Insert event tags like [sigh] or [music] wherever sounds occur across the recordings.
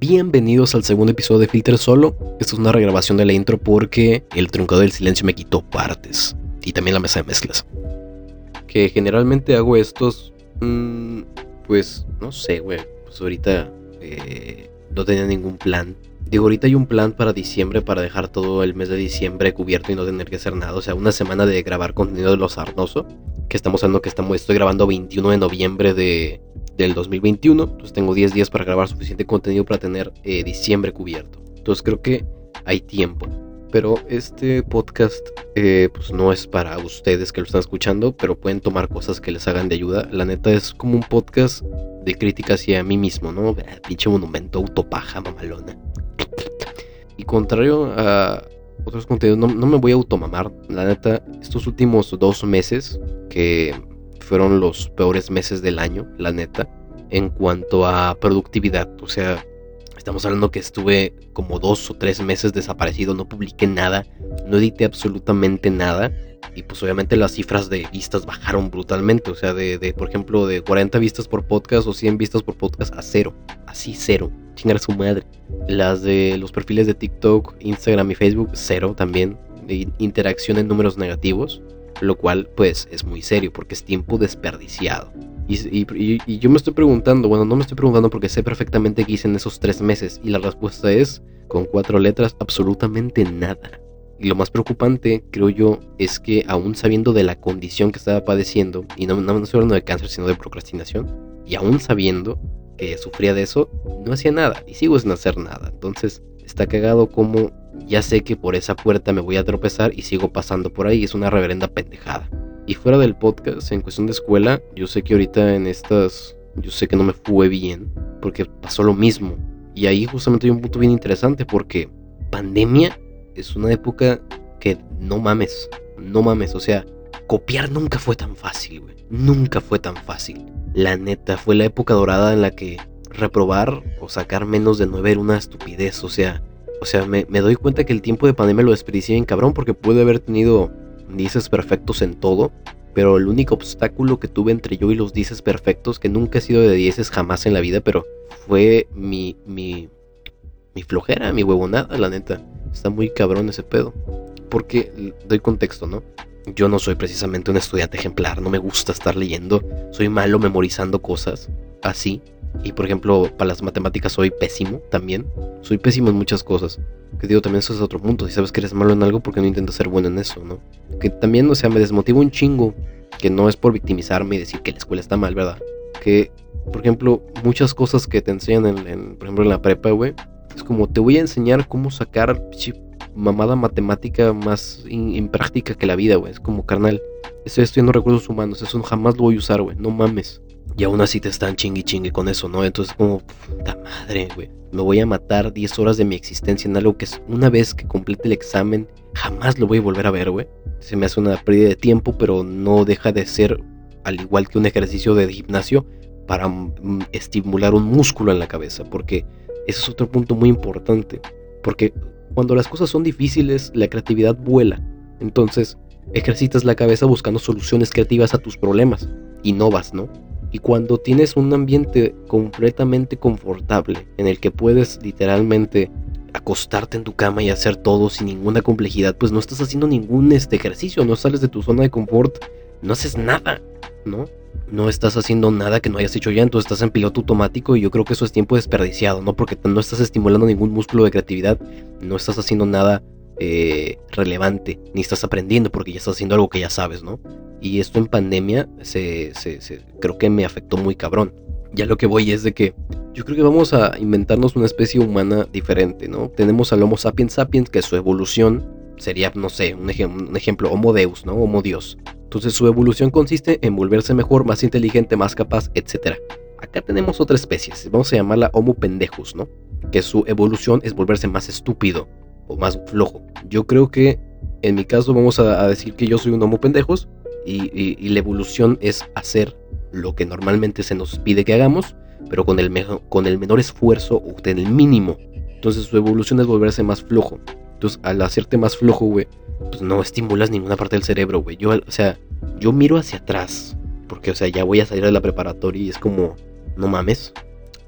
Bienvenidos al segundo episodio de Filter Solo. Esto es una regrabación de la intro porque el truncado del silencio me quitó partes. Y también la mesa de mezclas. Que generalmente hago estos. Mmm, pues no sé, güey. Pues ahorita eh, no tenía ningún plan. Digo, ahorita hay un plan para diciembre para dejar todo el mes de diciembre cubierto y no tener que hacer nada. O sea, una semana de grabar contenido de los Arnoso. Que estamos hablando que estamos, estoy grabando 21 de noviembre de, del 2021. Entonces tengo 10 días para grabar suficiente contenido para tener eh, diciembre cubierto. Entonces creo que hay tiempo. Pero este podcast eh, pues no es para ustedes que lo están escuchando, pero pueden tomar cosas que les hagan de ayuda. La neta es como un podcast de crítica hacia mí mismo, ¿no? Pinche monumento, autopaja, mamalona. Y contrario a otros contenidos, no, no me voy a automamar. La neta, estos últimos dos meses que fueron los peores meses del año, la neta, en cuanto a productividad. O sea, estamos hablando que estuve como dos o tres meses desaparecido, no publiqué nada, no edité absolutamente nada. Y pues obviamente las cifras de vistas bajaron brutalmente. O sea, de, por ejemplo, de 40 vistas por podcast o 100 vistas por podcast a cero. Así cero. Chingar a su madre. Las de los perfiles de TikTok, Instagram y Facebook, cero también. De interacción en números negativos lo cual pues es muy serio porque es tiempo desperdiciado. Y, yo me estoy preguntando, bueno, no me estoy preguntando porque sé perfectamente qué hice en esos tres meses y la respuesta es, con cuatro letras, absolutamente nada. Y lo más preocupante, creo yo, es que aún sabiendo de la condición que estaba padeciendo, y no, no, estoy hablando de cáncer, sino de procrastinación, y aún sabiendo que sufría de eso, no hacía nada y sigo sin hacer nada. Entonces, está cagado como ya sé que por esa puerta me voy a tropezar y sigo pasando por ahí. Es una reverenda pendejada. Y fuera del podcast, en cuestión de escuela, yo sé que ahorita en estas, yo sé que no me fue bien, porque pasó lo mismo. Y ahí justamente hay un punto bien interesante, porque pandemia es una época que no mames, no mames, o sea, copiar nunca fue tan fácil, güey. Nunca fue tan fácil. La neta, fue la época dorada en la que reprobar o sacar menos de 9 era una estupidez, o sea, o sea, me, doy cuenta que el tiempo de pandemia lo desperdicié en cabrón porque pude haber tenido dices perfectos en todo, pero el único obstáculo que tuve entre yo y los dices perfectos, que nunca he sido de dieces jamás en la vida, pero fue mi, mi, mi flojera, mi huevonada, la neta. Está muy cabrón ese pedo. Porque, doy contexto, ¿no? Yo no soy precisamente un estudiante ejemplar, no me gusta estar leyendo, soy malo memorizando cosas, así, y por ejemplo, para las matemáticas soy pésimo también. Soy pésimo en muchas cosas. Que digo, también eso es otro punto. Si sabes que eres malo en algo, ¿por qué no intentas ser bueno en eso, no? Que también, o sea, me desmotiva un chingo. Que no es por victimizarme y decir que la escuela está mal, ¿verdad? Que, por ejemplo, muchas cosas que te enseñan, en, por ejemplo, en la prepa, güey. Es como, te voy a enseñar cómo sacar mamada matemática más impráctica que la vida, güey. Es como, carnal, estoy estudiando recursos humanos. Eso jamás lo voy a usar, güey. No mames. Y aún así te están chingui chingue con eso, ¿no? Entonces como, puta madre, güey. Me voy a matar 10 horas de mi existencia en algo que una vez que complete el examen, jamás lo voy a volver a ver, güey. Se me hace una pérdida de tiempo, pero no deja de ser, al igual que un ejercicio de gimnasio, para estimular un músculo en la cabeza. Porque ese es otro punto muy importante. Porque cuando las cosas son difíciles, la creatividad vuela. Entonces, ejercitas la cabeza buscando soluciones creativas a tus problemas. Innovas, ¿no? Y cuando tienes un ambiente completamente confortable en el que puedes literalmente acostarte en tu cama y hacer todo sin ninguna complejidad, pues no estás haciendo ningún este ejercicio, no sales de tu zona de confort, no haces nada, ¿no? No estás haciendo nada que no hayas hecho ya, entonces estás en piloto automático y yo creo que eso es tiempo desperdiciado, ¿no? Porque no estás estimulando ningún músculo de creatividad, no estás haciendo nada eh, relevante, ni estás aprendiendo porque ya estás haciendo algo que ya sabes, ¿no? Y esto en pandemia se, creo que me afectó muy cabrón. Ya lo que voy es de que yo creo que vamos a inventarnos una especie humana diferente, ¿no? Tenemos al Homo sapiens sapiens, que su evolución sería, no sé, un, un ejemplo, Homo Deus, ¿no? Homo Dios. Entonces su evolución consiste en volverse mejor, más inteligente, más capaz, etc. Acá tenemos otra especie, vamos a llamarla Homo pendejus, ¿no? Que su evolución es volverse más estúpido o más flojo. Yo creo que en mi caso vamos a, decir que yo soy un Homo pendejos y, la evolución es hacer lo que normalmente se nos pide que hagamos, pero con el, con el menor esfuerzo o en el mínimo. Entonces su evolución es volverse más flojo. Entonces al hacerte más flojo, güey, pues no estimulas ninguna parte del cerebro, güey. Yo, o sea, yo miro hacia atrás, porque, o sea, ya voy a salir de la preparatoria y es como, no mames.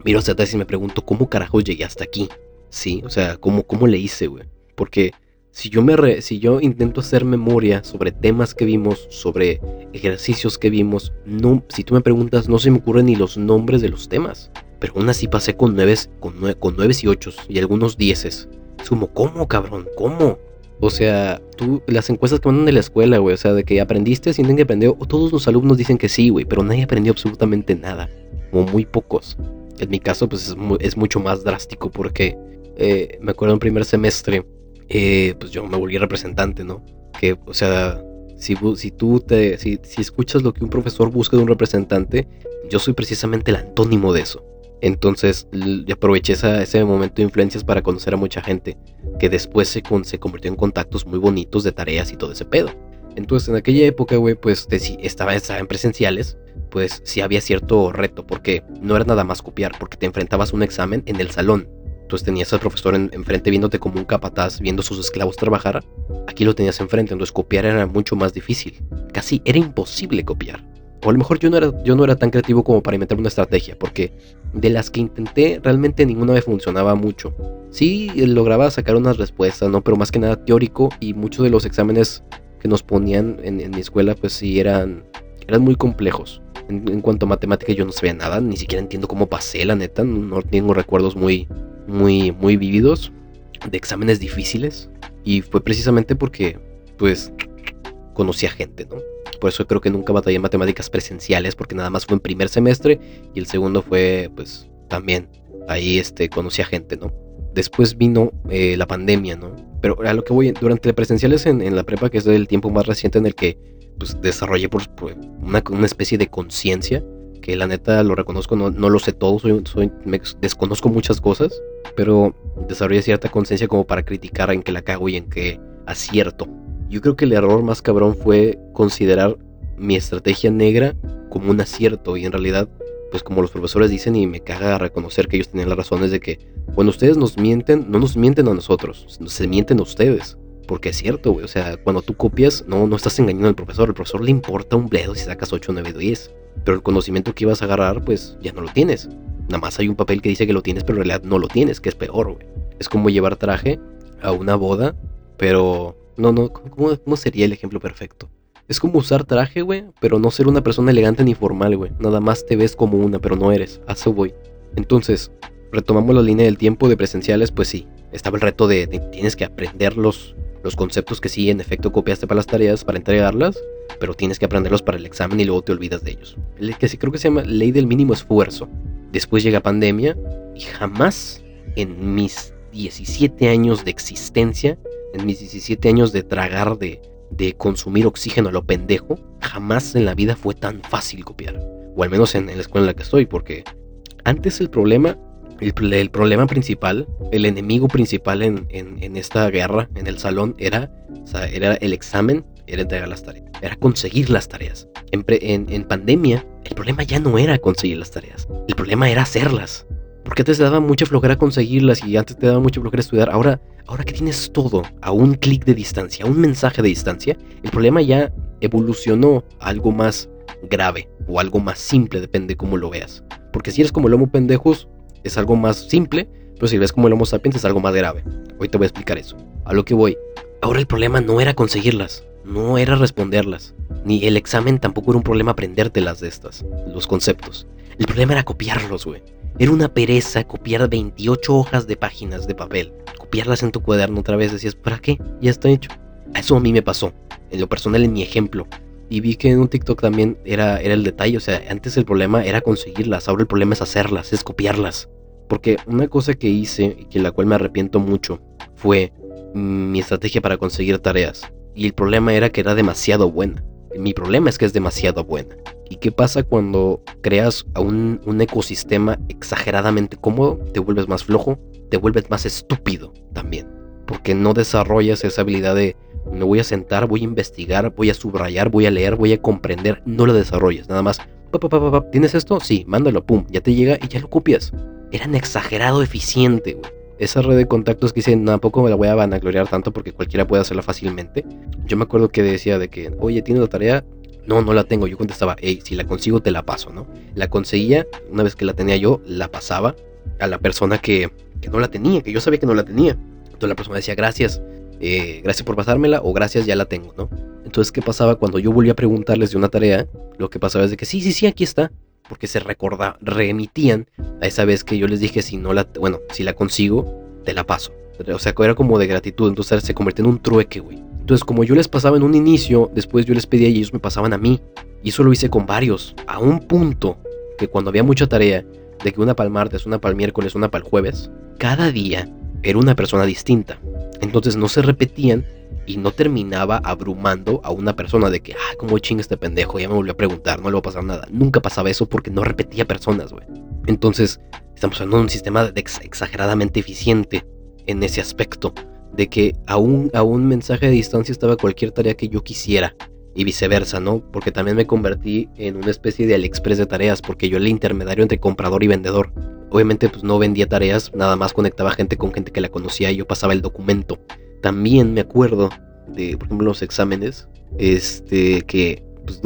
miro hacia atrás y me pregunto, ¿cómo carajos llegué hasta aquí? Sí, o sea, ¿cómo, cómo le hice, güey? Porque si yo, me si yo intento hacer memoria sobre temas que vimos, sobre ejercicios que vimos, no, si tú me preguntas, no se me ocurren ni los nombres de los temas. Pero aún así pasé con nueve, con, con y ocho y algunos dieces. Es como, ¿cómo, cabrón? ¿Cómo? O sea, tú, las encuestas que mandan de la escuela, güey, o sea, de que aprendiste, sienten que aprendió, todos los alumnos dicen que sí, güey, pero nadie aprendió absolutamente nada, o muy pocos. En mi caso, pues es, mucho más drástico porque eh, me acuerdo en primer semestre, eh, pues yo me volví representante, ¿no? Que, o sea, si, si tú te, si, si escuchas lo que un profesor busca de un representante, yo soy precisamente el antónimo de eso. Entonces aproveché ese momento de influencias para conocer a mucha gente, que después se, se convirtió en contactos muy bonitos de tareas y todo ese pedo. Entonces en aquella época, güey, pues estaba, estaba en presenciales, pues sí había cierto reto, porque no era nada más copiar, porque te enfrentabas a un examen en el salón. Entonces tenías al profesor enfrente viéndote como un capataz, viendo a sus esclavos trabajar. Aquí lo tenías enfrente, entonces copiar era mucho más difícil. Casi era imposible copiar. O a lo mejor yo no, era, yo no era tan creativo como para inventar una estrategia, porque de las que intenté, realmente ninguna me funcionaba mucho. Sí, lograba sacar unas respuestas, ¿no? Pero más que nada teórico y muchos de los exámenes que nos ponían en, mi escuela, pues sí eran, eran muy complejos. En, en, cuanto a matemática yo no sabía nada, ni siquiera entiendo cómo pasé, la neta, no tengo recuerdos muy, muy, muy vívidos de exámenes difíciles y fue precisamente porque, pues, conocía gente, ¿no? Por eso creo que nunca batallé en matemáticas presenciales porque nada más fue en primer semestre y el segundo fue, pues, también ahí, este, conocía gente, ¿no? Después vino eh, la pandemia, ¿no? Pero a lo que voy, durante presenciales en, la prepa, que es el tiempo más reciente en el que, pues, desarrollé por, una, una especie de conciencia, que la neta lo reconozco, no, no lo sé todo, soy, desconozco muchas cosas, pero desarrollé cierta conciencia como para criticar en que la cago y en que acierto. Yo creo que el error más cabrón fue considerar mi estrategia negra como un acierto y en realidad, pues como los profesores dicen y me caga reconocer que ellos tenían las razones de que cuando ustedes nos mienten, no nos mienten a nosotros, se mienten a ustedes. Porque es cierto, güey. O sea, cuando tú copias, no, no estás engañando al profesor. El profesor le importa un bledo si sacas 8, 9, 10 pero el conocimiento que ibas a agarrar, pues ya no lo tienes. Nada más hay un papel que dice que lo tienes, pero en realidad no lo tienes, que es peor, güey. Es como llevar traje a una boda, pero... No, no, ¿cómo, sería el ejemplo perfecto? Es como usar traje, güey, pero no ser una persona elegante ni formal, güey. Nada más te ves como una, pero no eres. A eso voy. Entonces, retomamos la línea del tiempo de presenciales, pues sí. Estaba el reto de, de tienes que aprender los, los conceptos que sí en efecto copiaste para las tareas para entregarlas, pero tienes que aprenderlos para el examen y luego te olvidas de ellos. El que sí creo que se llama ley del mínimo esfuerzo. Después llega pandemia y jamás en mis 17 años de existencia, en mis 17 años de tragar, de, de consumir oxígeno a lo pendejo, jamás en la vida fue tan fácil copiar. O al menos en, la escuela en la que estoy, porque antes el problema el, problema principal, el enemigo principal en, esta guerra, en el salón, era, era el examen, era entregar las tareas, era conseguir las tareas. En, en, pandemia, el problema ya no era conseguir las tareas, el problema era hacerlas. Porque antes te daba mucha flojera conseguirlas y antes te daba mucha flojera estudiar. Ahora, ahora que tienes todo a un clic de distancia, a un mensaje de distancia, el problema ya evolucionó a algo más grave o algo más simple, depende cómo lo veas. Porque si eres como el homo pendejos, es algo más simple, pero si ves como el Homo sapiens es algo más grave. Hoy te voy a explicar eso. A lo que voy. Ahora el problema no era conseguirlas, no era responderlas, ni el examen tampoco era un problema aprendértelas de estas, los conceptos. El problema era copiarlos, güey. Era una pereza copiar 28 hojas de páginas de papel. Copiarlas en tu cuaderno otra vez decías, ¿para qué? Ya está hecho. Eso a mí me pasó. En lo personal, en mi ejemplo. Y vi que en un TikTok también era, era el detalle. O sea, antes el problema era conseguirlas. Ahora el problema es hacerlas, es copiarlas. Porque una cosa que hice y que la cual me arrepiento mucho fue mi estrategia para conseguir tareas. Y el problema era que era demasiado buena. Mi problema es que es demasiado buena. ¿Y qué pasa cuando creas un, un ecosistema exageradamente cómodo? Te vuelves más flojo, te vuelves más estúpido también. Porque no desarrollas esa habilidad de me voy a sentar, voy a investigar, voy a subrayar, voy a leer, voy a comprender. No lo desarrollas, nada más. ¿Tienes esto? Sí, mándalo, pum, ya te llega y ya lo copias eran exagerado eficiente, güey. Esa red de contactos que hice, tampoco me la voy a vanagloriar tanto porque cualquiera puede hacerla fácilmente. Yo me acuerdo que decía de que, oye, tienes la tarea, no, no la tengo. Yo contestaba, hey, si la consigo te la paso, ¿no? La conseguía, una vez que la tenía yo, la pasaba a la persona que, que no la tenía, que yo sabía que no la tenía. Entonces la persona decía, gracias, eh, gracias por pasármela o gracias, ya la tengo, ¿no? Entonces, ¿qué pasaba cuando yo volví a preguntarles de una tarea? Lo que pasaba es de que sí, sí, sí, aquí está. Porque se recorda, remitían a esa vez que yo les dije, si no la, bueno, si la consigo, te la paso. O sea, era como de gratitud, entonces se convirtió en un trueque, güey. Entonces, como yo les pasaba en un inicio, después yo les pedía y ellos me pasaban a mí. Y eso lo hice con varios, a un punto que cuando había mucha tarea, de que una para el martes, una para el miércoles, una para el jueves, cada día era una persona distinta. Entonces no se repetían y no terminaba abrumando a una persona de que, ah, como chinga este pendejo, ya me volvió a preguntar, no le va a pasar nada. Nunca pasaba eso porque no repetía personas, güey. Entonces, estamos hablando de un sistema exageradamente eficiente en ese aspecto, de que a un, a un mensaje de distancia estaba cualquier tarea que yo quisiera y viceversa, ¿no? Porque también me convertí en una especie de AliExpress de tareas, porque yo era el intermediario entre comprador y vendedor. Obviamente pues no vendía tareas, nada más conectaba gente con gente que la conocía y yo pasaba el documento. También me acuerdo de, por ejemplo, los exámenes, este, que pues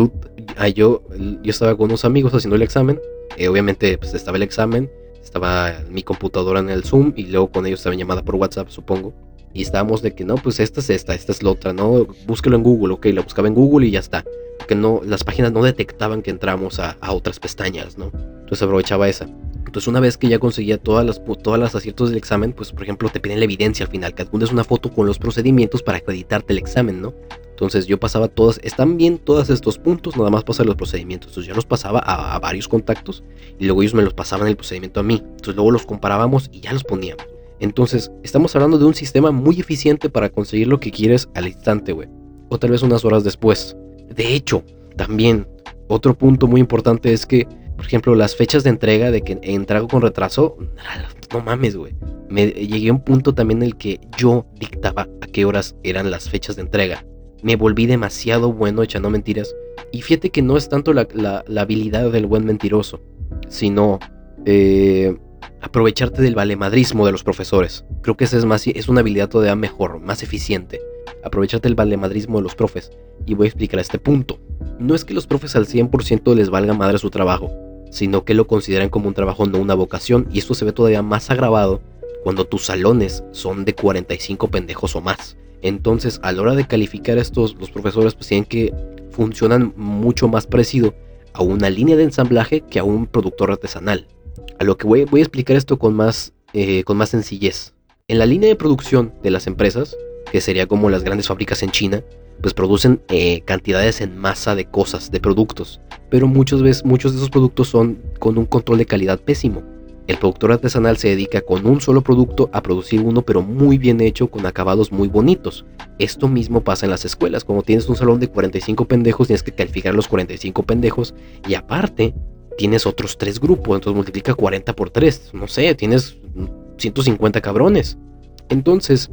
ah, yo, yo estaba con unos amigos haciendo el examen, eh, obviamente pues estaba el examen, estaba mi computadora en el Zoom y luego con ellos estaba llamada por WhatsApp, supongo. Y estábamos de que no, pues esta es esta, esta es la otra, ¿no? Búsquelo en Google, ok, lo buscaba en Google y ya está. Porque no, las páginas no detectaban que entramos a, a otras pestañas, ¿no? Entonces aprovechaba esa. Entonces una vez que ya conseguía todas las, todas las aciertos del examen, pues por ejemplo te piden la evidencia al final, que adjuntes una foto con los procedimientos para acreditarte el examen, ¿no? Entonces yo pasaba todas, están bien todos estos puntos, nada más pasar los procedimientos. Entonces yo los pasaba a, varios contactos y luego ellos me los pasaban el procedimiento a mí. Entonces luego los comparábamos y ya los poníamos. Entonces estamos hablando de un sistema muy eficiente para conseguir lo que quieres al instante, güey. O tal vez unas horas después. De hecho, también otro punto muy importante es que por ejemplo, las fechas de entrega de que entrego con retraso, no mames, güey. Me llegué a un punto también en el que yo dictaba a qué horas eran las fechas de entrega. Me volví demasiado bueno echando mentiras. Y fíjate que no es tanto la, habilidad del buen mentiroso, sino eh, aprovecharte del valemadrismo de los profesores. Creo que esa es, más, es una habilidad todavía mejor, más eficiente. Aprovecharte del valemadrismo de los profes. Y voy a explicar este punto. No es que los profes al 100% les valga madre su trabajo sino que lo consideran como un trabajo, no una vocación, y esto se ve todavía más agravado cuando tus salones son de 45 pendejos o más. Entonces, a la hora de calificar estos, los profesores pues tienen que funcionan mucho más parecido a una línea de ensamblaje que a un productor artesanal. A lo que voy, voy a explicar esto con más, eh, con más sencillez. En la línea de producción de las empresas, que sería como las grandes fábricas en China, pues producen eh, cantidades en masa de cosas, de productos, pero muchas veces muchos de esos productos son con un control de calidad pésimo. El productor artesanal se dedica con un solo producto a producir uno pero muy bien hecho con acabados muy bonitos. Esto mismo pasa en las escuelas, como tienes un salón de 45 pendejos tienes que calificar los 45 pendejos y aparte tienes otros tres grupos, entonces multiplica 40 por 3, no sé, tienes 150 cabrones. Entonces,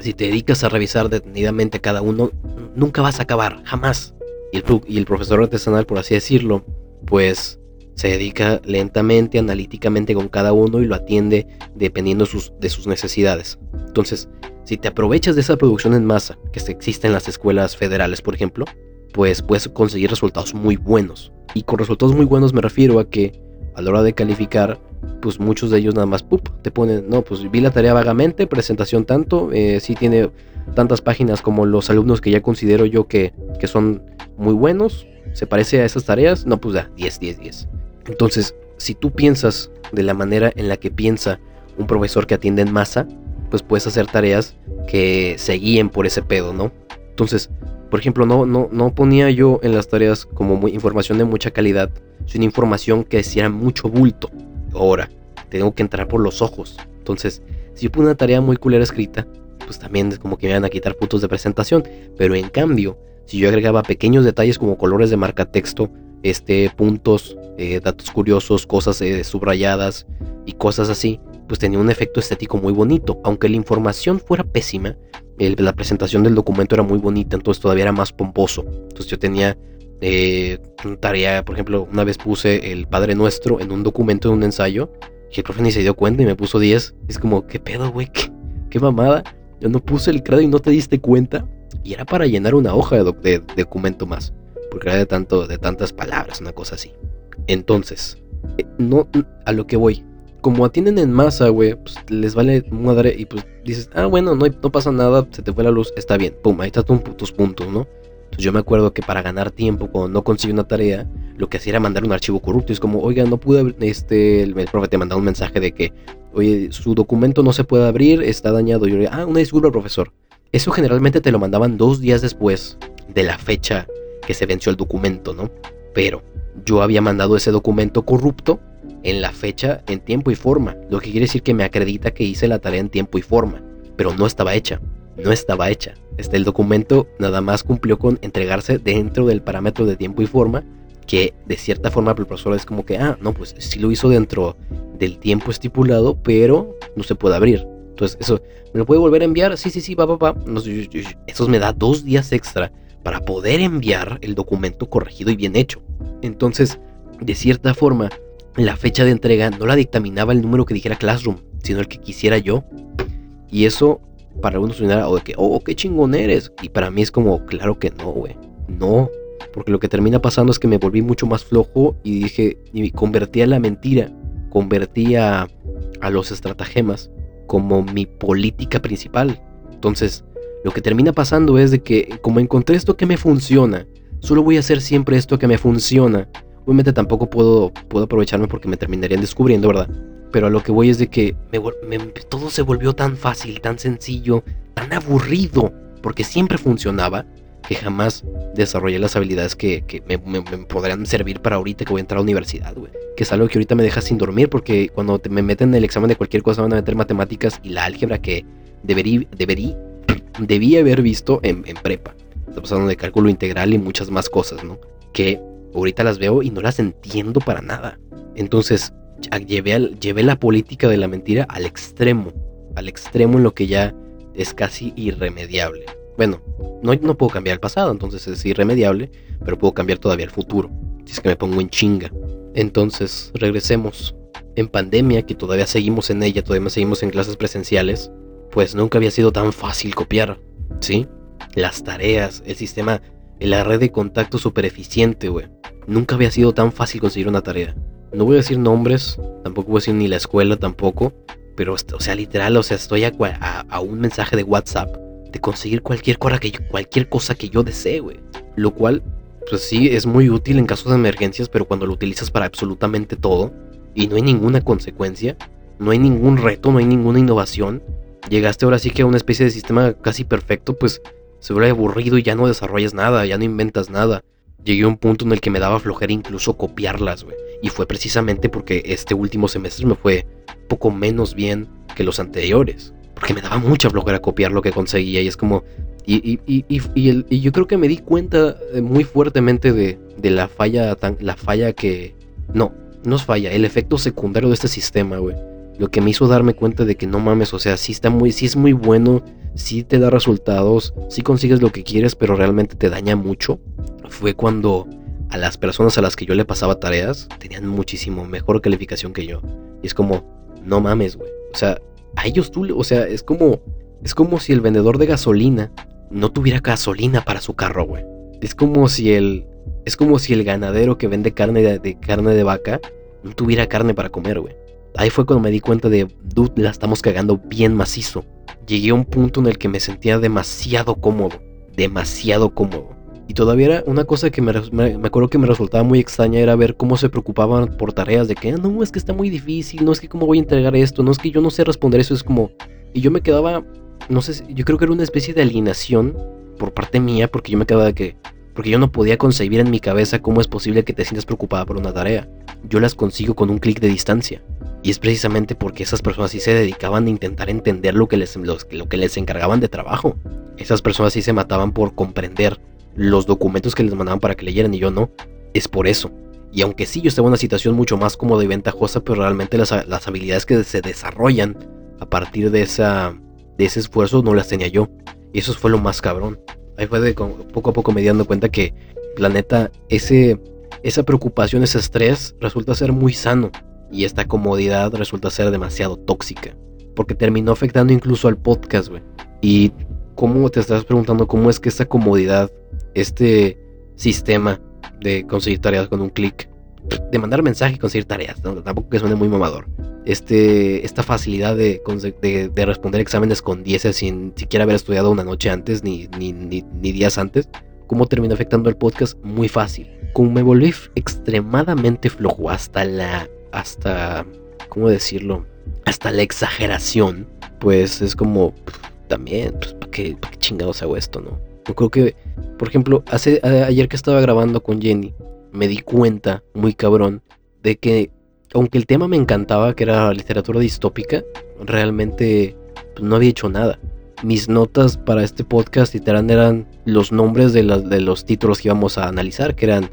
si te dedicas a revisar detenidamente cada uno, nunca vas a acabar, jamás. Y el, profesor artesanal, por así decirlo, pues se dedica lentamente, analíticamente con cada uno y lo atiende dependiendo de sus necesidades. Entonces, si te aprovechas de esa producción en masa que existe en las escuelas federales, por ejemplo, pues puedes conseguir resultados muy buenos. Y con resultados muy buenos me refiero a que a la hora de calificar, pues muchos de ellos nada más te ponen, no, pues vi la tarea vagamente, presentación tanto, eh, sí tiene tantas páginas como los alumnos que ya considero yo que, que son muy buenos, se parece a esas tareas, no, pues da 10, 10, 10. Entonces, si tú piensas de la manera en la que piensa un profesor que atiende en masa, pues puedes hacer tareas que se guíen por ese pedo, ¿no? Entonces, por ejemplo, no, no, no ponía yo en las tareas como información de mucha calidad, sino información que hiciera mucho bulto. Ahora, tengo que entrar por los ojos. Entonces, si yo pongo una tarea muy culera escrita, pues también es como que me van a quitar puntos de presentación. Pero en cambio, si yo agregaba pequeños detalles como colores de marca texto, este, puntos, eh, datos curiosos, cosas eh, subrayadas y cosas así, pues tenía un efecto estético muy bonito. Aunque la información fuera pésima, la presentación del documento era muy bonita, entonces todavía era más pomposo. Entonces yo tenía eh, tarea, por ejemplo, una vez puse el Padre Nuestro en un documento de un ensayo y el profe ni se dio cuenta y me puso 10. Es como, ¿qué pedo, güey? ¿Qué, mamada? Yo no puse el credo y no te diste cuenta. Y era para llenar una hoja de, documento más. porque era de, tanto, de tantas palabras, una cosa así. Entonces, eh, no, a lo que voy, como atienden en masa, güey, pues les vale madre y pues dices, ah, bueno, no, pasa nada, se te fue la luz, está bien, pum, ahí están tus puntos, ¿no? Entonces yo me acuerdo que para ganar tiempo, cuando no conseguí una tarea, lo que hacía era mandar un archivo corrupto. Es como, oiga, no pude, este, el, profe te mandaba un mensaje de que, oye, su documento no se puede abrir, está dañado. Y yo ah, una disculpa, profesor. Eso generalmente te lo mandaban dos días después de la fecha que se venció el documento, ¿no? Pero yo había mandado ese documento corrupto en la fecha, en tiempo y forma. Lo que quiere decir que me acredita que hice la tarea en tiempo y forma. Pero no estaba hecha. No estaba hecha. Este, el documento nada más cumplió con entregarse dentro del parámetro de tiempo y forma, que de cierta forma el profesor es como que, ah, no, pues sí lo hizo dentro del tiempo estipulado, pero no se puede abrir. Entonces, eso, ¿me lo puede volver a enviar? Sí, sí, sí, va, va, va. eso me da dos días extra para poder enviar el documento corregido y bien hecho. Entonces, de cierta forma, la fecha de entrega no la dictaminaba el número que dijera Classroom, sino el que quisiera yo. Y eso para algunos sonará o de que, oh, qué chingón eres. Y para mí es como, claro que no, güey. No. Porque lo que termina pasando es que me volví mucho más flojo y dije, y convertí a la mentira, convertí a, a los estratagemas como mi política principal. Entonces, lo que termina pasando es de que, como encontré esto que me funciona, solo voy a hacer siempre esto que me funciona. Obviamente tampoco puedo, puedo aprovecharme porque me terminarían descubriendo, ¿verdad? Pero a lo que voy es de que todo se volvió tan fácil, tan sencillo, tan aburrido, porque siempre funcionaba, que jamás desarrollé las habilidades que, me, podrían servir para ahorita que voy a entrar a la universidad, güey. Que es algo que ahorita me deja sin dormir, porque cuando me meten en el examen de cualquier cosa van a meter matemáticas y la álgebra que deberí, deberí, [clears throat] debí haber visto en, en prepa. Está pasando de cálculo integral y muchas más cosas, ¿no? Que ahorita las veo y no las entiendo para nada. Entonces, llevé, llevé la política de la mentira al extremo, al extremo en lo que ya es casi irremediable. Bueno, no, no puedo cambiar el pasado, entonces es irremediable, pero puedo cambiar todavía el futuro, si es que me pongo en chinga. Entonces, regresemos. En pandemia, que todavía seguimos en ella, todavía seguimos en clases presenciales, pues nunca había sido tan fácil copiar, ¿sí? Las tareas, el sistema, la red de contacto súper eficiente, güey. Nunca había sido tan fácil conseguir una tarea no voy a decir nombres, tampoco voy a decir ni la escuela tampoco, pero, o sea, literal, o sea, estoy a, un mensaje de WhatsApp de conseguir cualquier cosa que yo, cualquier cosa que yo desee, güey. Lo cual, pues sí, es muy útil en casos de emergencias, pero cuando lo utilizas para absolutamente todo y no hay ninguna consecuencia, no hay ningún reto, no hay ninguna innovación, llegaste ahora sí que a una especie de sistema casi perfecto, pues se vuelve aburrido y ya no desarrollas nada, ya no inventas nada. Llegué a un punto en el que me daba flojera incluso copiarlas, güey. Y fue precisamente porque este último semestre me fue poco menos bien que los anteriores. Porque me daba mucha flojera copiar lo que conseguía. Y es como. Y, y, y, y yo creo que me di cuenta eh, muy fuertemente de, de, la falla tan, la falla que. No, no es falla, el efecto secundario de este sistema, güey. Lo que me hizo darme cuenta de que no mames, o sea, sí está muy, sí es muy bueno, sí te da resultados, sí consigues lo que quieres, pero realmente te daña mucho. Fue cuando a las personas a las que yo le pasaba tareas tenían muchísimo mejor calificación que yo. Y es como, no mames, güey. O sea, a ellos tú, o sea, es como, es como si el vendedor de gasolina no tuviera gasolina para su carro, güey. Es como si el, es como si el ganadero que vende carne de, carne de vaca no tuviera carne para comer, güey. Ahí fue cuando me di cuenta de, dude, la estamos cagando bien macizo. Llegué a un punto en el que me sentía demasiado cómodo, demasiado cómodo. Y todavía era una cosa que me, acuerdo que me resultaba muy extraña era ver cómo se preocupaban por tareas de que, ah, no, es que está muy difícil, no es que cómo voy a entregar esto, no es que yo no sé responder eso, es como... Y yo me quedaba, no sé, yo creo que era una especie de alienación por parte mía, porque yo me quedaba de que, porque yo no podía concebir en mi cabeza cómo es posible que te sientas preocupada por una tarea. Yo las consigo con un clic de distancia. Y es precisamente porque esas personas sí se dedicaban a intentar entender lo que les, lo que les encargaban de trabajo. Esas personas sí se mataban por comprender los documentos que les mandaban para que leyeran y yo no. Es por eso. Y aunque sí yo estaba en una situación mucho más cómoda y ventajosa, pero realmente las, habilidades que se desarrollan a partir de, esa, de ese esfuerzo no las tenía yo. Y eso fue lo más cabrón. Ahí fue de poco a poco me dando cuenta que, la neta, ese, esa preocupación, ese estrés resulta ser muy sano. Y esta comodidad resulta ser demasiado tóxica. Porque terminó afectando incluso al podcast, güey. Y cómo te estás preguntando cómo es que esta comodidad este sistema de conseguir tareas con un clic. De mandar mensaje y conseguir tareas, tampoco que suene muy mamador. Este, esta facilidad de, de, responder exámenes con 10 sin siquiera haber estudiado una noche antes ni, ni, ni, días antes, ¿cómo termina afectando el podcast? Muy fácil. Como me volví extremadamente flojo hasta la. hasta. ¿cómo decirlo? Hasta la exageración. Pues es como. También, pues, ¿para qué, ¿para qué chingados hago esto, no? Yo creo que, por ejemplo, hace, ayer que estaba grabando con Jenny, me di cuenta, muy cabrón, de que aunque el tema me encantaba, que era literatura distópica, realmente pues, no había hecho nada. Mis notas para este podcast literal eran los nombres de, los títulos que íbamos a analizar, que eran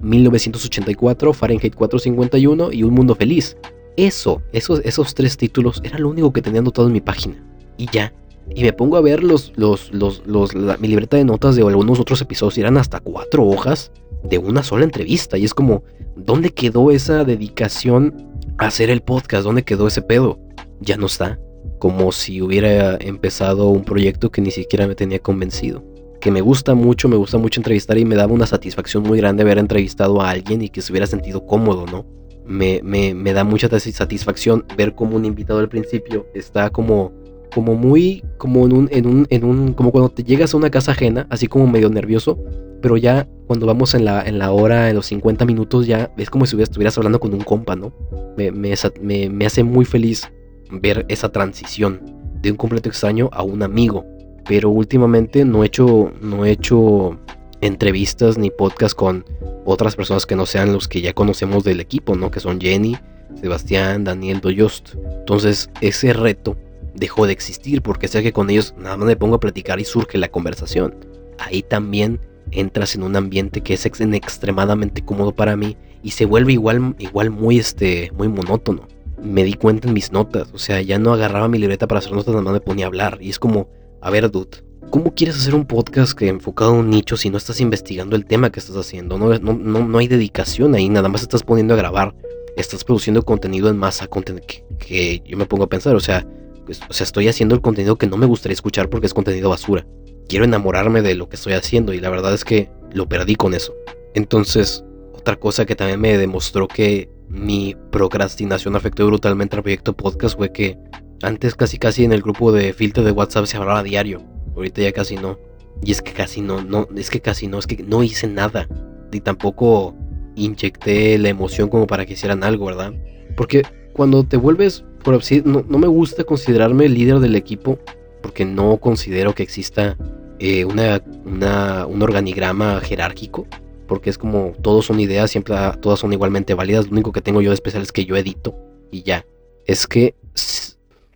1984, Fahrenheit 451 y Un Mundo Feliz. Eso, esos, esos tres títulos, era lo único que tenía anotado en mi página. Y ya, y me pongo a ver los, los, los, los mi libreta de notas de algunos otros episodios y eran hasta cuatro hojas de una sola entrevista. Y es como, ¿dónde quedó esa dedicación a hacer el podcast? ¿Dónde quedó ese pedo? Ya no está. Como si hubiera empezado un proyecto que ni siquiera me tenía convencido. Que me gusta mucho, me gusta mucho entrevistar y me daba una satisfacción muy grande haber entrevistado a alguien y que se hubiera sentido cómodo, ¿no? Me, me, me da mucha satisfacción ver como un invitado al principio está como como muy, como en un, en un, en un, como cuando te llegas a una casa ajena, así como medio nervioso, pero ya cuando vamos en la, en la hora, en los 50 minutos, ya es como si estuvieras hablando con un compa, ¿no? Me, me, me, hace muy feliz ver esa transición de un completo extraño a un amigo. Pero últimamente no he hecho, no he hecho entrevistas ni podcast con otras personas que no sean los que ya conocemos del equipo, ¿no? Que son Jenny, Sebastián, Daniel Doyost. Entonces, ese reto dejó de existir porque sé que con ellos nada más me pongo a platicar y surge la conversación. Ahí también entras en un ambiente que es extremadamente cómodo para mí y se vuelve igual, igual muy, este, muy monótono. Me di cuenta en mis notas, o sea, ya no agarraba mi libreta para hacer notas, nada más me ponía a hablar. Y es como, a ver, dude, ¿cómo quieres hacer un podcast que enfocado en un nicho si no estás investigando el tema que estás haciendo? No, no, no, hay dedicación ahí, nada más estás poniendo a grabar. Estás produciendo contenido en masa, que, que yo me pongo a pensar, o sea, pues, o sea, estoy haciendo el contenido que no me gustaría escuchar porque es contenido basura. Quiero enamorarme de lo que estoy haciendo y la verdad es que lo perdí con eso. Entonces, otra cosa que también me demostró que mi procrastinación afectó brutalmente al proyecto podcast fue que antes casi casi en el grupo de filtro de WhatsApp se hablaba diario. Ahorita ya casi no. Y es que casi no, no, es que casi no, es que no hice nada. Y tampoco inyecté la emoción como para que hicieran algo, ¿verdad? Porque cuando te vuelves no, no, me gusta considerarme el líder del equipo porque no considero que exista eh, una, un organigrama jerárquico. Porque es como todos son ideas, siempre todas son igualmente válidas. Lo único que tengo yo de especial es que yo edito y ya. Es que,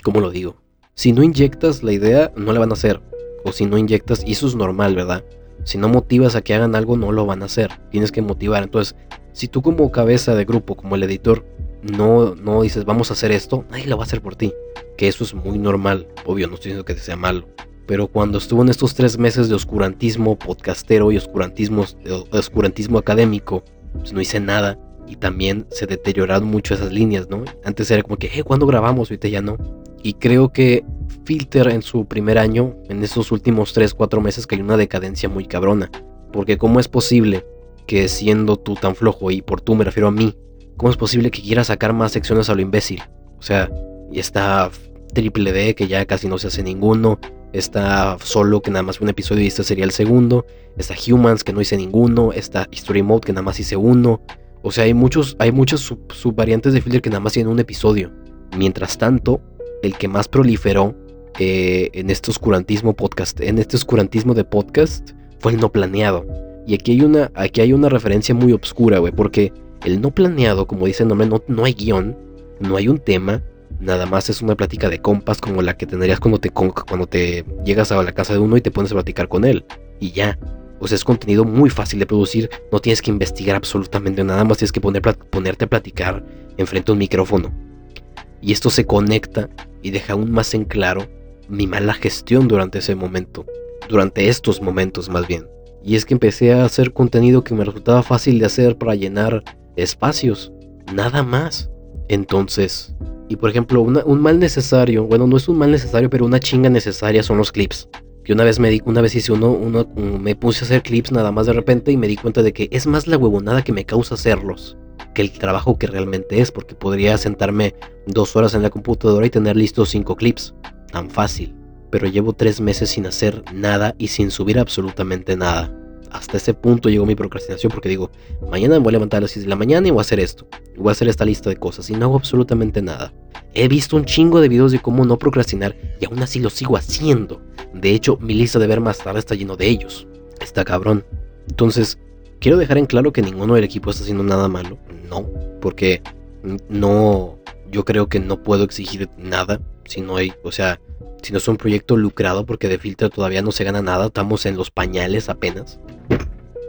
¿cómo lo digo? Si no inyectas la idea, no la van a hacer. O si no inyectas, y eso es normal, ¿verdad? Si no motivas a que hagan algo, no lo van a hacer. Tienes que motivar. Entonces, si tú como cabeza de grupo, como el editor, no, no dices vamos a hacer esto, nadie lo va a hacer por ti. Que eso es muy normal, obvio, no estoy diciendo que sea malo. Pero cuando estuvo en estos tres meses de oscurantismo podcastero y oscurantismo, oscurantismo académico, pues no hice nada. Y también se deterioraron mucho esas líneas, ¿no? Antes era como que, eh, ¿cuándo grabamos? Ahorita ya no. Y creo que Filter en su primer año, en estos últimos 3, 4 meses, cayó una decadencia muy cabrona. Porque ¿cómo es posible que siendo tú tan flojo, y por tú me refiero a mí, ¿Cómo es posible que quiera sacar más secciones a lo imbécil? O sea, y está Triple D, que ya casi no se hace ninguno. Está Solo, que nada más fue un episodio y este sería el segundo. Está Humans, que no hice ninguno. Está History Mode, que nada más hice uno. O sea, hay, muchos, hay muchas subvariantes de Filter que nada más tienen un episodio. Mientras tanto, el que más proliferó eh, en este oscurantismo podcast, en este oscurantismo de podcast, fue el no planeado. Y aquí hay una, aquí hay una referencia muy obscura, güey, porque el no planeado, como dice el no, no hay guion, no hay un tema, nada más es una plática de compas como la que tendrías cuando te, cuando te llegas a la casa de uno y te pones a platicar con él. Y ya. O sea, es contenido muy fácil de producir, no tienes que investigar absolutamente nada más, tienes que poner, ponerte a platicar enfrente a un micrófono. Y esto se conecta y deja aún más en claro mi mala gestión durante ese momento, durante estos momentos más bien. Y es que empecé a hacer contenido que me resultaba fácil de hacer para llenar espacios, nada más. Entonces, y por ejemplo, un mal necesario, bueno, no es un mal necesario, pero una chinga necesaria son los clips. Que una vez me di, una vez hice uno, uno, me puse a hacer clips nada más de repente y me di cuenta de que es más la huevonada que me causa hacerlos que el trabajo que realmente es, porque podría sentarme dos horas en la computadora y tener listos cinco clips. Tan fácil. Pero llevo tres meses sin hacer nada y sin subir absolutamente nada. Hasta ese punto llegó mi procrastinación porque digo, mañana me voy a levantar a las 6 de la mañana y voy a hacer esto. voy a hacer esta lista de cosas y no hago absolutamente nada. He visto un chingo de videos de cómo no procrastinar y aún así lo sigo haciendo. De hecho, mi lista de ver más tarde está lleno de ellos. Está cabrón. Entonces, quiero dejar en claro que ninguno del equipo está haciendo nada malo. No, porque no, yo creo que no puedo exigir nada si no hay, o sea, si no es un proyecto lucrado porque de filtro todavía no se gana nada, estamos en los pañales apenas.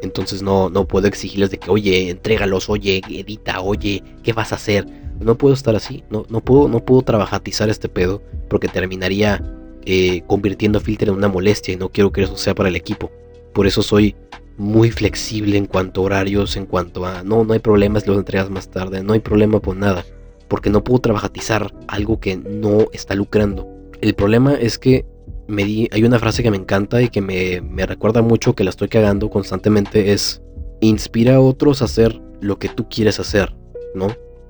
Entonces no, no puedo exigirles de que, oye, entrégalos, oye, edita, oye, ¿qué vas a hacer? No puedo estar así, no, no, puedo, no puedo trabajatizar este pedo porque terminaría eh, convirtiendo a Filter en una molestia y no quiero que eso sea para el equipo. Por eso soy muy flexible en cuanto a horarios, en cuanto a no, no hay problemas, lo entregas más tarde, no hay problema por nada, porque no puedo trabajatizar algo que no está lucrando. El problema es que me di, hay una frase que me encanta y que me, me recuerda mucho que la estoy cagando constantemente, es inspira a otros a hacer lo que tú quieres hacer, ¿no?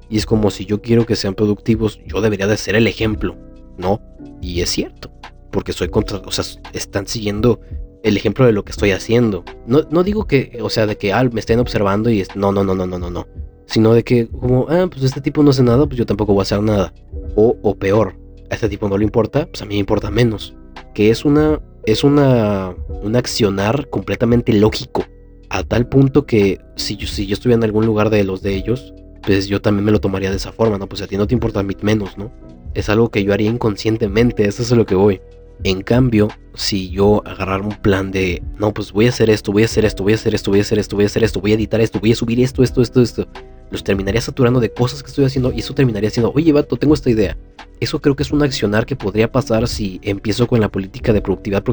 Y es como si yo quiero que sean productivos, yo debería de ser el ejemplo, ¿no? Y es cierto, porque soy contra, o sea, están siguiendo el ejemplo de lo que estoy haciendo. No, no digo que, o sea, de que ah, me estén observando y es, no, no, no, no, no, no, no. Sino de que, como, ah, pues este tipo no hace nada, pues yo tampoco voy a hacer nada. O, o peor, a este tipo no le importa, pues a mí me importa menos. Que es una, es una, un accionar completamente lógico. A tal punto que si yo, si yo estuviera en algún lugar de los de ellos, pues yo también me lo tomaría de esa forma, ¿no? Pues a ti no te importa menos, ¿no? Es algo que yo haría inconscientemente, eso es a lo que voy. En cambio, si yo agarrar un plan de, no, pues voy a hacer esto, voy a hacer esto, voy a hacer esto, voy a hacer esto, voy a hacer esto, voy a editar esto, voy a subir esto, esto, esto, esto, los terminaría saturando de cosas que estoy haciendo y eso terminaría siendo, oye, vato, tengo esta idea. Eso creo que es un accionar que podría pasar si empiezo con la política de productividad,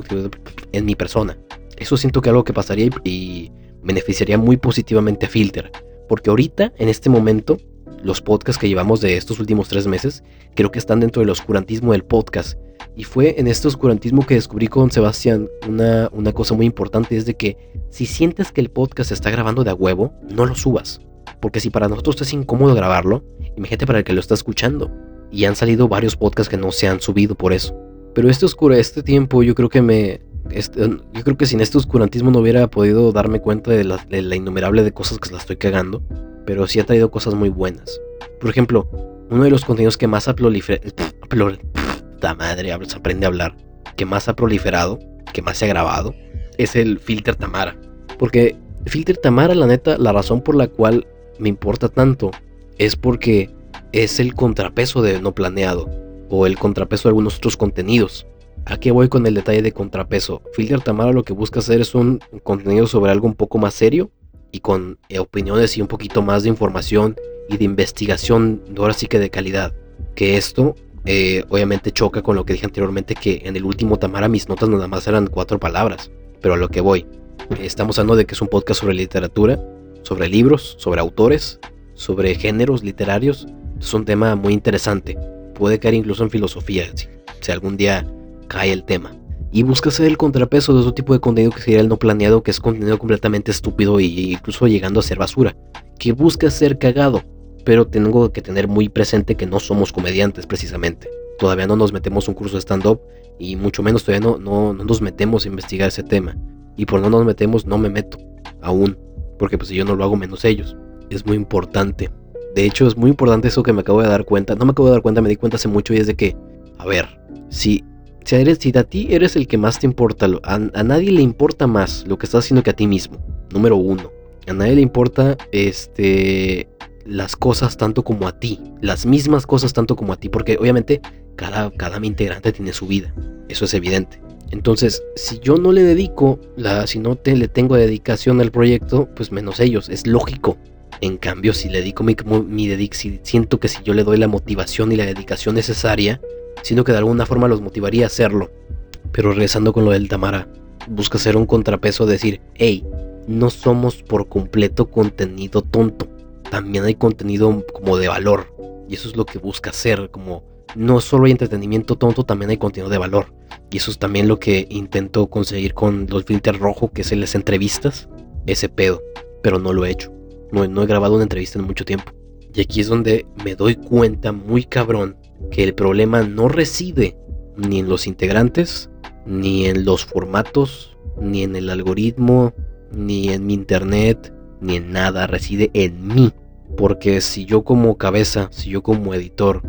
en mi persona. Eso siento que algo que pasaría y, beneficiaría muy positivamente a Filter. Porque ahorita, en este momento, los podcasts que llevamos de estos últimos tres meses, creo que están dentro del oscurantismo del podcast y fue en este oscurantismo que descubrí con Sebastián una, una cosa muy importante, es de que si sientes que el podcast se está grabando de a huevo, no lo subas. Porque si para nosotros es incómodo grabarlo, imagínate para el que lo está escuchando. Y han salido varios podcasts que no se han subido por eso. Pero este oscuro, este tiempo, yo creo que me. Este, yo creo que sin este oscurantismo no hubiera podido darme cuenta de la, innumerable de cosas que la estoy cagando. Pero sí ha traído cosas muy buenas. Por ejemplo, uno de los contenidos que más ha proliferado madre, se aprende a hablar, que más ha proliferado, que más se ha grabado, es el Filter Tamara. Porque Filter Tamara, la neta, la razón por la cual me importa tanto es porque es el contrapeso de no planeado o el contrapeso de algunos otros contenidos. Aquí voy con el detalle de contrapeso. Filter Tamara lo que busca hacer es un contenido sobre algo un poco más serio y con eh, opiniones y un poquito más de información y de investigación, ahora sí que de calidad. Que esto eh, obviamente choca con lo que dije anteriormente que en el último Tamara mis notas nada más eran cuatro palabras, pero a lo que voy. Estamos hablando de que es un podcast sobre literatura, sobre libros, sobre autores, sobre géneros literarios. Es un tema muy interesante. Puede caer incluso en filosofía, si, algún día cae el tema. Y busca ser el contrapeso de otro tipo de contenido que sería el no planeado, que es contenido completamente estúpido e incluso llegando a ser basura. Que busca ser cagado, pero tengo que tener muy presente que no somos comediantes precisamente. Todavía no nos metemos un curso de stand-up y mucho menos todavía no, no, nos metemos a investigar ese tema. Y por no nos metemos, no me meto aún, porque pues si yo no lo hago menos ellos. Es muy importante. De hecho, es muy importante eso que me acabo de dar cuenta. No me acabo de dar cuenta, me di cuenta hace mucho y es de que, a ver, si, si, eres, si a ti eres el que más te importa, a, nadie le importa más lo que estás haciendo que a ti mismo. Número uno. A nadie le importa este las cosas tanto como a ti, las mismas cosas tanto como a ti, porque obviamente cada, cada integrante tiene su vida, eso es evidente. Entonces, si yo no le dedico, la, si no te, le tengo dedicación al proyecto, pues menos ellos, es lógico. En cambio, si le dedico mi, mi dedic, si siento que si yo le doy la motivación y la dedicación necesaria, siento que de alguna forma los motivaría a hacerlo. Pero regresando con lo del Tamara, busca hacer un contrapeso, decir, hey, no somos por completo contenido tonto también hay contenido como de valor. Y eso es lo que busca hacer, como no solo hay entretenimiento tonto, también hay contenido de valor. Y eso es también lo que intento conseguir con los filters rojo, que es en las entrevistas, ese pedo. Pero no lo he hecho. No, no he grabado una entrevista en mucho tiempo. Y aquí es donde me doy cuenta muy cabrón que el problema no reside ni en los integrantes, ni en los formatos, ni en el algoritmo, ni en mi internet, ni en nada. Reside en mí. Porque si yo como cabeza, si yo como editor,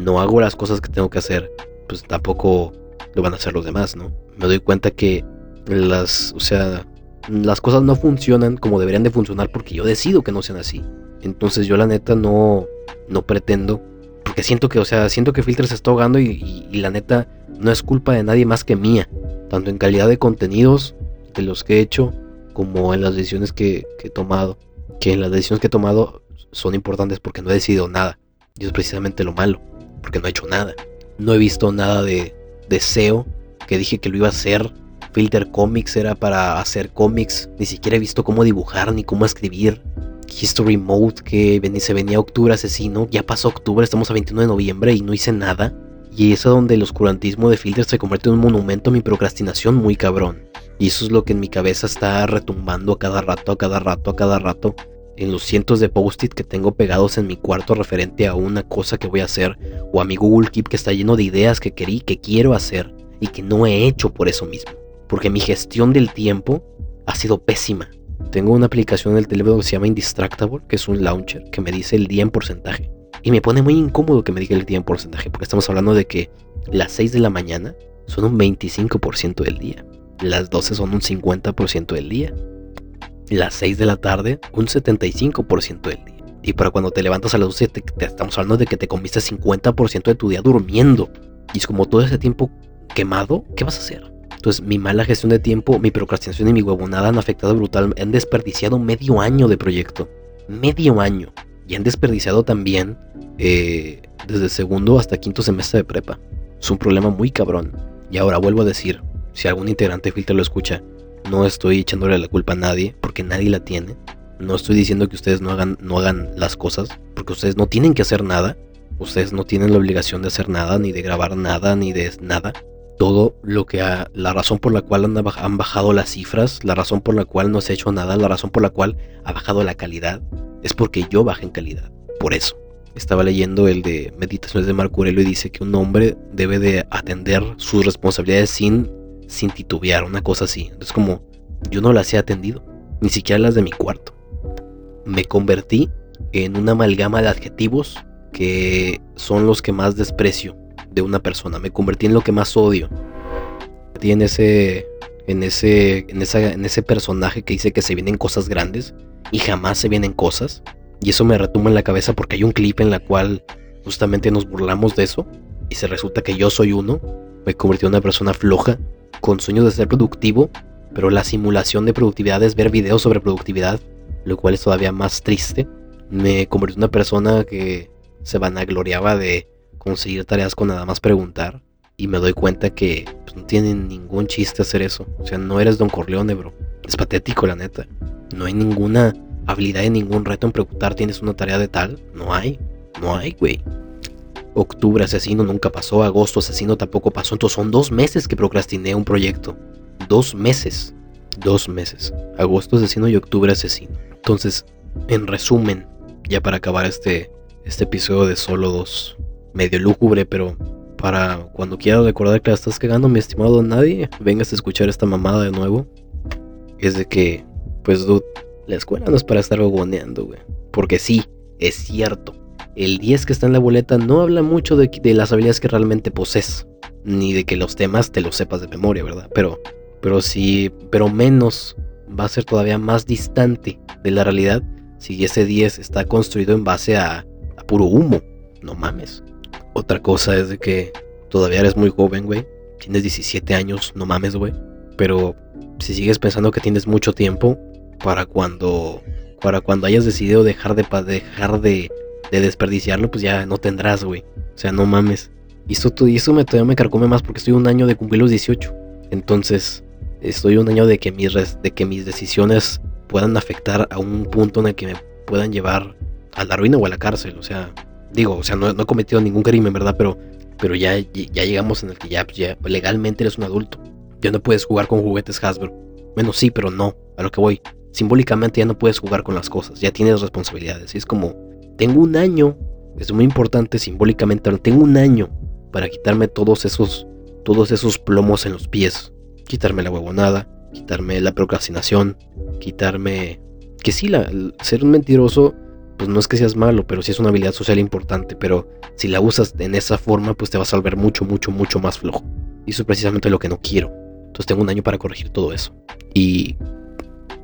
no hago las cosas que tengo que hacer, pues tampoco lo van a hacer los demás, ¿no? Me doy cuenta que las, o sea, las cosas no funcionan como deberían de funcionar porque yo decido que no sean así. Entonces yo la neta no, no pretendo, porque siento que, o sea, siento que Filter se está ahogando y, la neta no es culpa de nadie más que mía, tanto en calidad de contenidos de los que he hecho como en las decisiones que, he tomado. Que las decisiones que he tomado son importantes porque no he decidido nada. Y es precisamente lo malo, porque no he hecho nada. No he visto nada de deseo que dije que lo iba a hacer. Filter Comics era para hacer cómics. Ni siquiera he visto cómo dibujar ni cómo escribir. History Mode, que se venía octubre asesino. Ya pasó octubre, estamos a 21 de noviembre y no hice nada. Y es donde el oscurantismo de Filter se convierte en un monumento a mi procrastinación muy cabrón. Y eso es lo que en mi cabeza está retumbando a cada rato, a cada rato, a cada rato en los cientos de post-it que tengo pegados en mi cuarto referente a una cosa que voy a hacer, o a mi Google Keep que está lleno de ideas que querí, que quiero hacer y que no he hecho por eso mismo. Porque mi gestión del tiempo ha sido pésima. Tengo una aplicación en el teléfono que se llama Indistractable, que es un launcher que me dice el día en porcentaje. Y me pone muy incómodo que me diga el día en porcentaje, porque estamos hablando de que las 6 de la mañana son un 25% del día. Las 12 son un 50% del día las 6 de la tarde, un 75% del día. Y para cuando te levantas a las 12, te, estamos hablando de que te comiste 50% de tu día durmiendo. Y es como todo ese tiempo quemado, ¿qué vas a hacer? Entonces, mi mala gestión de tiempo, mi procrastinación y mi huevonada han afectado brutalmente. Han desperdiciado medio año de proyecto. Medio año. Y han desperdiciado también eh, desde segundo hasta quinto semestre de prepa. Es un problema muy cabrón. Y ahora vuelvo a decir, si algún integrante de Filter lo escucha, no estoy echándole la culpa a nadie, porque nadie la tiene. No estoy diciendo que ustedes no hagan, no hagan las cosas, porque ustedes no tienen que hacer nada. Ustedes no tienen la obligación de hacer nada, ni de grabar nada, ni de nada. Todo lo que ha, la razón por la cual han, bajado las cifras, la razón por la cual no se ha hecho nada, la razón por la cual ha bajado la calidad, es porque yo bajé en calidad. Por eso. Estaba leyendo el de Meditaciones de Marco Aurelio y dice que un hombre debe de atender sus responsabilidades sin sin titubear, una cosa así. Es como, yo no las he atendido, ni siquiera las de mi cuarto. Me convertí en una amalgama de adjetivos que son los que más desprecio de una persona. Me convertí en lo que más odio. Y en ese, en ese, en esa, en ese personaje que dice que se vienen cosas grandes y jamás se vienen cosas. Y eso me retumba en la cabeza porque hay un clip en la cual justamente nos burlamos de eso y se resulta que yo soy uno. Me convertí en una persona floja con sueños de ser productivo, pero la simulación de productividad es ver videos sobre productividad, lo cual es todavía más triste. Me convertí en una persona que se vanagloriaba de conseguir tareas con nada más preguntar. Y me doy cuenta que pues, no tiene ningún chiste hacer eso. O sea, no eres Don Corleone, bro. Es patético, la neta. No hay ninguna habilidad y ningún reto en preguntar, ¿tienes una tarea de tal? No hay. No hay, güey. Octubre asesino nunca pasó, agosto asesino tampoco pasó. Entonces son dos meses que procrastiné un proyecto. Dos meses. Dos meses. Agosto asesino y octubre asesino. Entonces, en resumen, ya para acabar este, este episodio de solo dos, medio lúgubre, pero para cuando quiera recordar que la estás cagando, mi estimado nadie, vengas a escuchar esta mamada de nuevo. Es de que, pues, dude, la escuela no es para estar gogoneando, güey. Porque sí, es cierto el 10 que está en la boleta no habla mucho de, las habilidades que realmente posees, ni de que los temas te los sepas de memoria, ¿verdad? Pero, pero sí, pero menos va a ser todavía más distante de la realidad si ese 10 está construido en base a, a puro humo. No mames. Otra cosa es de que todavía eres muy joven, güey. Tienes 17 años, no mames, güey. Pero si sigues pensando que tienes mucho tiempo para cuando para cuando hayas decidido dejar de dejar de de desperdiciarlo, pues ya no tendrás, güey. O sea, no mames. Y eso, y eso me, todavía me carcome más porque estoy un año de cumplir los 18. Entonces, estoy un año de que mis, de que mis decisiones puedan afectar a un punto en el que me puedan llevar a la ruina o a la cárcel. O sea, digo, o sea, no, he cometido ningún crimen, ¿verdad? Pero pero ya, ya llegamos en el que ya, pues, ya legalmente eres un adulto. Ya no puedes jugar con juguetes Hasbro. Bueno, sí, pero no, a lo que voy. Simbólicamente ya no puedes jugar con las cosas, ya tienes responsabilidades. Y es como, tengo un año, es muy importante simbólicamente, tengo un año para quitarme todos esos, todos esos plomos en los pies. Quitarme la huevonada, quitarme la procrastinación, quitarme... Que sí, la, ser un mentiroso pues no es que seas malo, pero sí es una habilidad social importante, pero si la usas en esa forma, pues te vas a volver mucho, mucho, mucho más flojo. Y eso es precisamente lo que no quiero. Entonces tengo un año para corregir todo eso. Y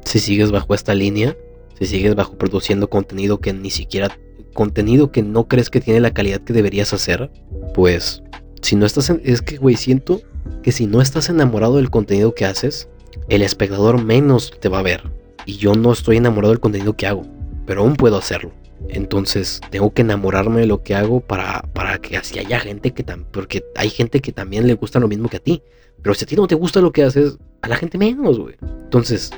si sigues bajo esta línea, si sigues bajo produciendo contenido que ni siquiera, contenido que no crees que tiene la calidad que deberías hacer, pues si no estás en, es que güey, siento que si no estás enamorado del contenido que haces, el espectador menos te va a ver. Y yo no estoy enamorado del contenido que hago pero aún puedo hacerlo. Entonces tengo que enamorarme de lo que hago para, para que así haya gente que también, porque hay gente que también le gusta lo mismo que a ti. Pero si a ti no te gusta lo que haces, a la gente menos, güey. Entonces,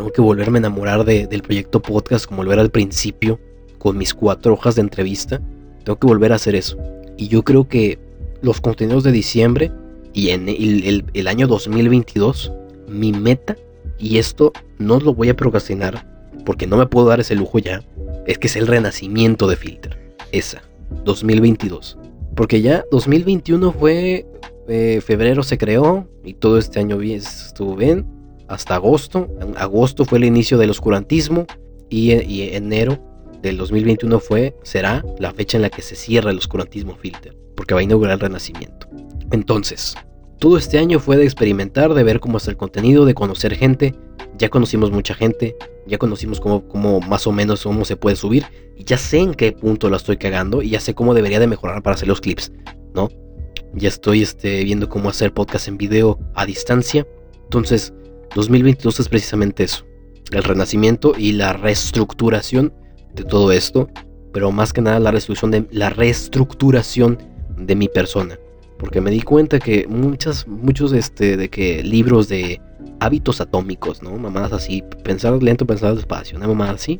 tengo que volverme a enamorar del proyecto podcast como lo era al principio, con mis cuatro hojas de entrevista. Tengo que volver a hacer eso. Y yo creo que los contenidos de diciembre y en el, año 2022, mi meta, y esto no lo voy a procrastinar, porque no me puedo dar ese lujo ya, es que es el renacimiento de Filter. Esa, 2022. Porque ya 2021 fue, eh, febrero se creó y todo este año estuvo bien, hasta agosto. agosto fue el inicio del oscurantismo y, y enero del 2021 fue, será la fecha en la que se cierra el oscurantismo Filter, porque va a inaugurar el renacimiento. Entonces, todo este año fue de experimentar, de ver cómo es el contenido, de conocer gente. Ya conocimos mucha gente, ya conocimos cómo, cómo, más o menos cómo se puede subir. Y ya sé en qué punto la estoy cagando y ya sé cómo debería de mejorar para hacer los clips, ¿no? Ya estoy este, viendo cómo hacer podcast en video a distancia. Entonces, 2022 es precisamente eso. El renacimiento y la reestructuración de todo esto. Pero más que nada la reestructuración de, la reestructuración de mi persona porque me di cuenta que muchas, muchos este, de que libros de hábitos atómicos, ¿no? Mamadas así, pensar lento, pensar despacio, una mamada así,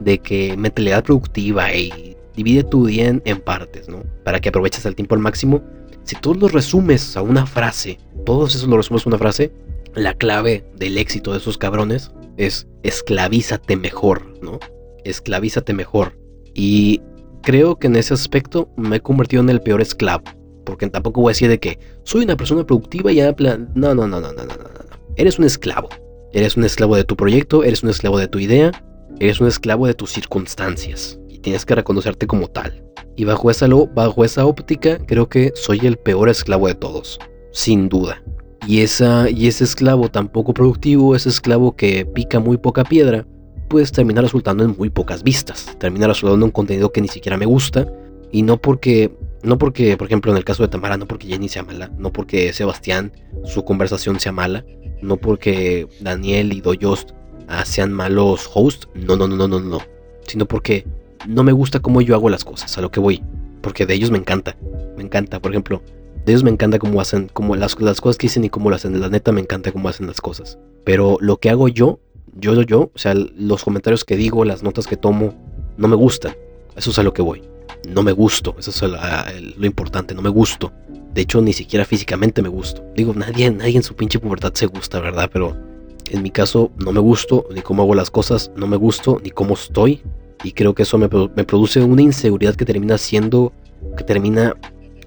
de que mentalidad productiva y divide tu día en, partes, ¿no? Para que aproveches el tiempo al máximo. Si tú lo resumes a una frase, todos esos lo resumes a una frase, la clave del éxito de esos cabrones es esclavízate mejor, ¿no? Esclavízate mejor. Y creo que en ese aspecto me he convertido en el peor esclavo porque tampoco voy a decir de que soy una persona productiva y ya plan. No, no, no, no, no, no, no. Eres un esclavo. Eres un esclavo de tu proyecto, eres un esclavo de tu idea, eres un esclavo de tus circunstancias. Y tienes que reconocerte como tal. Y bajo esa, bajo esa óptica, creo que soy el peor esclavo de todos. Sin duda. Y, esa, y ese esclavo tan poco productivo, ese esclavo que pica muy poca piedra, pues termina resultando en muy pocas vistas. Termina resultando en un contenido que ni siquiera me gusta. Y no porque no porque, por ejemplo, en el caso de Tamara, no porque Jenny sea mala, no porque Sebastián, su conversación sea mala, no porque Daniel y Doyost ah, sean malos hosts, no, no, no, no, no, no, sino porque no me gusta cómo yo hago las cosas, a lo que voy, porque de ellos me encanta, me encanta, por ejemplo, de ellos me encanta cómo hacen, como las, las cosas que dicen y cómo lo hacen, la neta me encanta cómo hacen las cosas, pero lo que hago yo, yo, yo, yo, o sea, los comentarios que digo, las notas que tomo, no me gustan, eso es a lo que voy no me gusto. Eso es lo importante, no me gusto. De hecho, ni siquiera físicamente me gusto. Digo, nadie, nadie en su pinche pubertad se gusta, ¿verdad? Pero en mi caso no me gusto, ni cómo hago las cosas, no me gusto, ni cómo estoy. Y creo que eso me, produce una inseguridad que termina siendo, que termina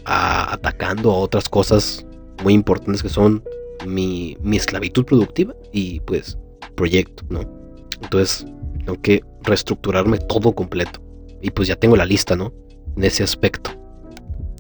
atacando a otras cosas muy importantes que son mi, mi esclavitud productiva y pues proyecto, ¿no? Entonces tengo que reestructurarme todo completo. Y pues ya tengo la lista, ¿no? en ese aspecto.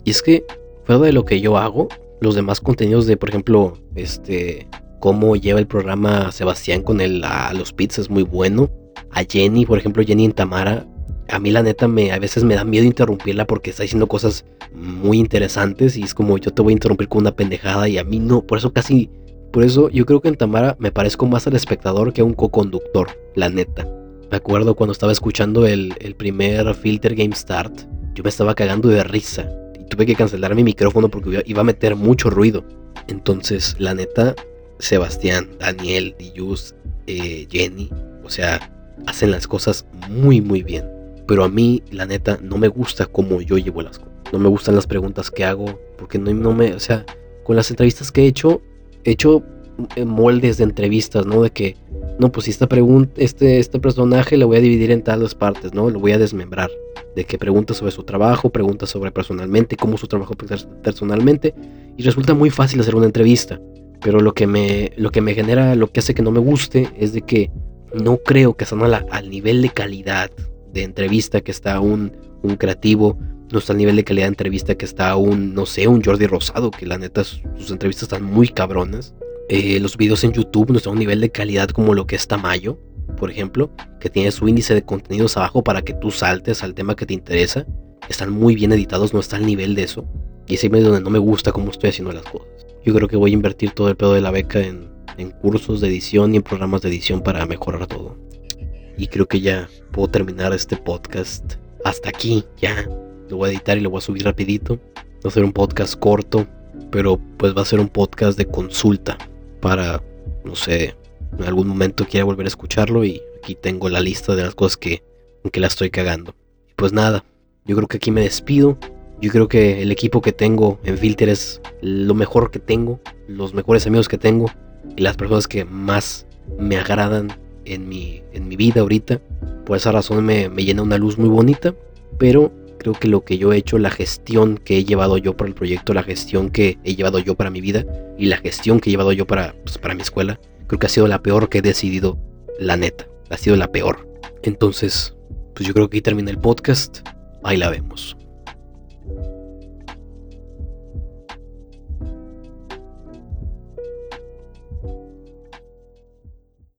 Y es que, fuera de lo que yo hago, los demás contenidos de, por ejemplo, este, cómo lleva el programa Sebastián con el, a los pits es muy bueno. A Jenny, por ejemplo, Jenny en Tamara, a mí la neta me, a veces me da miedo interrumpirla porque está diciendo cosas muy interesantes y es como yo te voy a interrumpir con una pendejada y a mí no, por eso casi, por eso yo creo que en Tamara me parezco más al espectador que a un co-conductor, la neta. Me acuerdo cuando estaba escuchando el, el primer Filter Game Start, yo me estaba cagando de risa y tuve que cancelar mi micrófono porque iba a meter mucho ruido. Entonces, la neta, Sebastián, Daniel, Diyus, eh, Jenny, o sea, hacen las cosas muy, muy bien. Pero a mí, la neta, no me gusta cómo yo llevo las cosas. No me gustan las preguntas que hago, porque no, no me, o sea, con las entrevistas que he hecho, he hecho eh, moldes de entrevistas, ¿no? De que, no, pues esta pregunta, este, este personaje lo voy a dividir en tales partes, ¿no? Lo voy a desmembrar. De que pregunta sobre su trabajo, pregunta sobre personalmente, cómo su trabajo personalmente. Y resulta muy fácil hacer una entrevista. Pero lo que me, lo que me genera, lo que hace que no me guste, es de que no creo que están al nivel de calidad de entrevista que está un, un creativo, no está al nivel de calidad de entrevista que está un, no sé, un Jordi Rosado, que la neta sus entrevistas están muy cabronas. Eh, los videos en YouTube no están a un nivel de calidad como lo que es Tamayo, por ejemplo, que tiene su índice de contenidos abajo para que tú saltes al tema que te interesa. Están muy bien editados, no está al nivel de eso. Y es donde no me gusta cómo estoy haciendo las cosas. Yo creo que voy a invertir todo el pedo de la beca en, en cursos de edición y en programas de edición para mejorar todo. Y creo que ya puedo terminar este podcast hasta aquí, ya. Lo voy a editar y lo voy a subir rapidito. Va a ser un podcast corto, pero pues va a ser un podcast de consulta para, no sé, en algún momento quiera volver a escucharlo y aquí tengo la lista de las cosas que, que la estoy cagando. Pues nada, yo creo que aquí me despido. Yo creo que el equipo que tengo en Filter es lo mejor que tengo, los mejores amigos que tengo y las personas que más me agradan en mi, en mi vida ahorita. Por esa razón me, me llena una luz muy bonita, pero creo que lo que yo he hecho, la gestión que he llevado yo para el proyecto, la gestión que he llevado yo para mi vida y la gestión que he llevado yo para, pues, para mi escuela, creo que ha sido la peor que he decidido, la neta, ha sido la peor. Entonces, pues yo creo que ahí termina el podcast, ahí la vemos.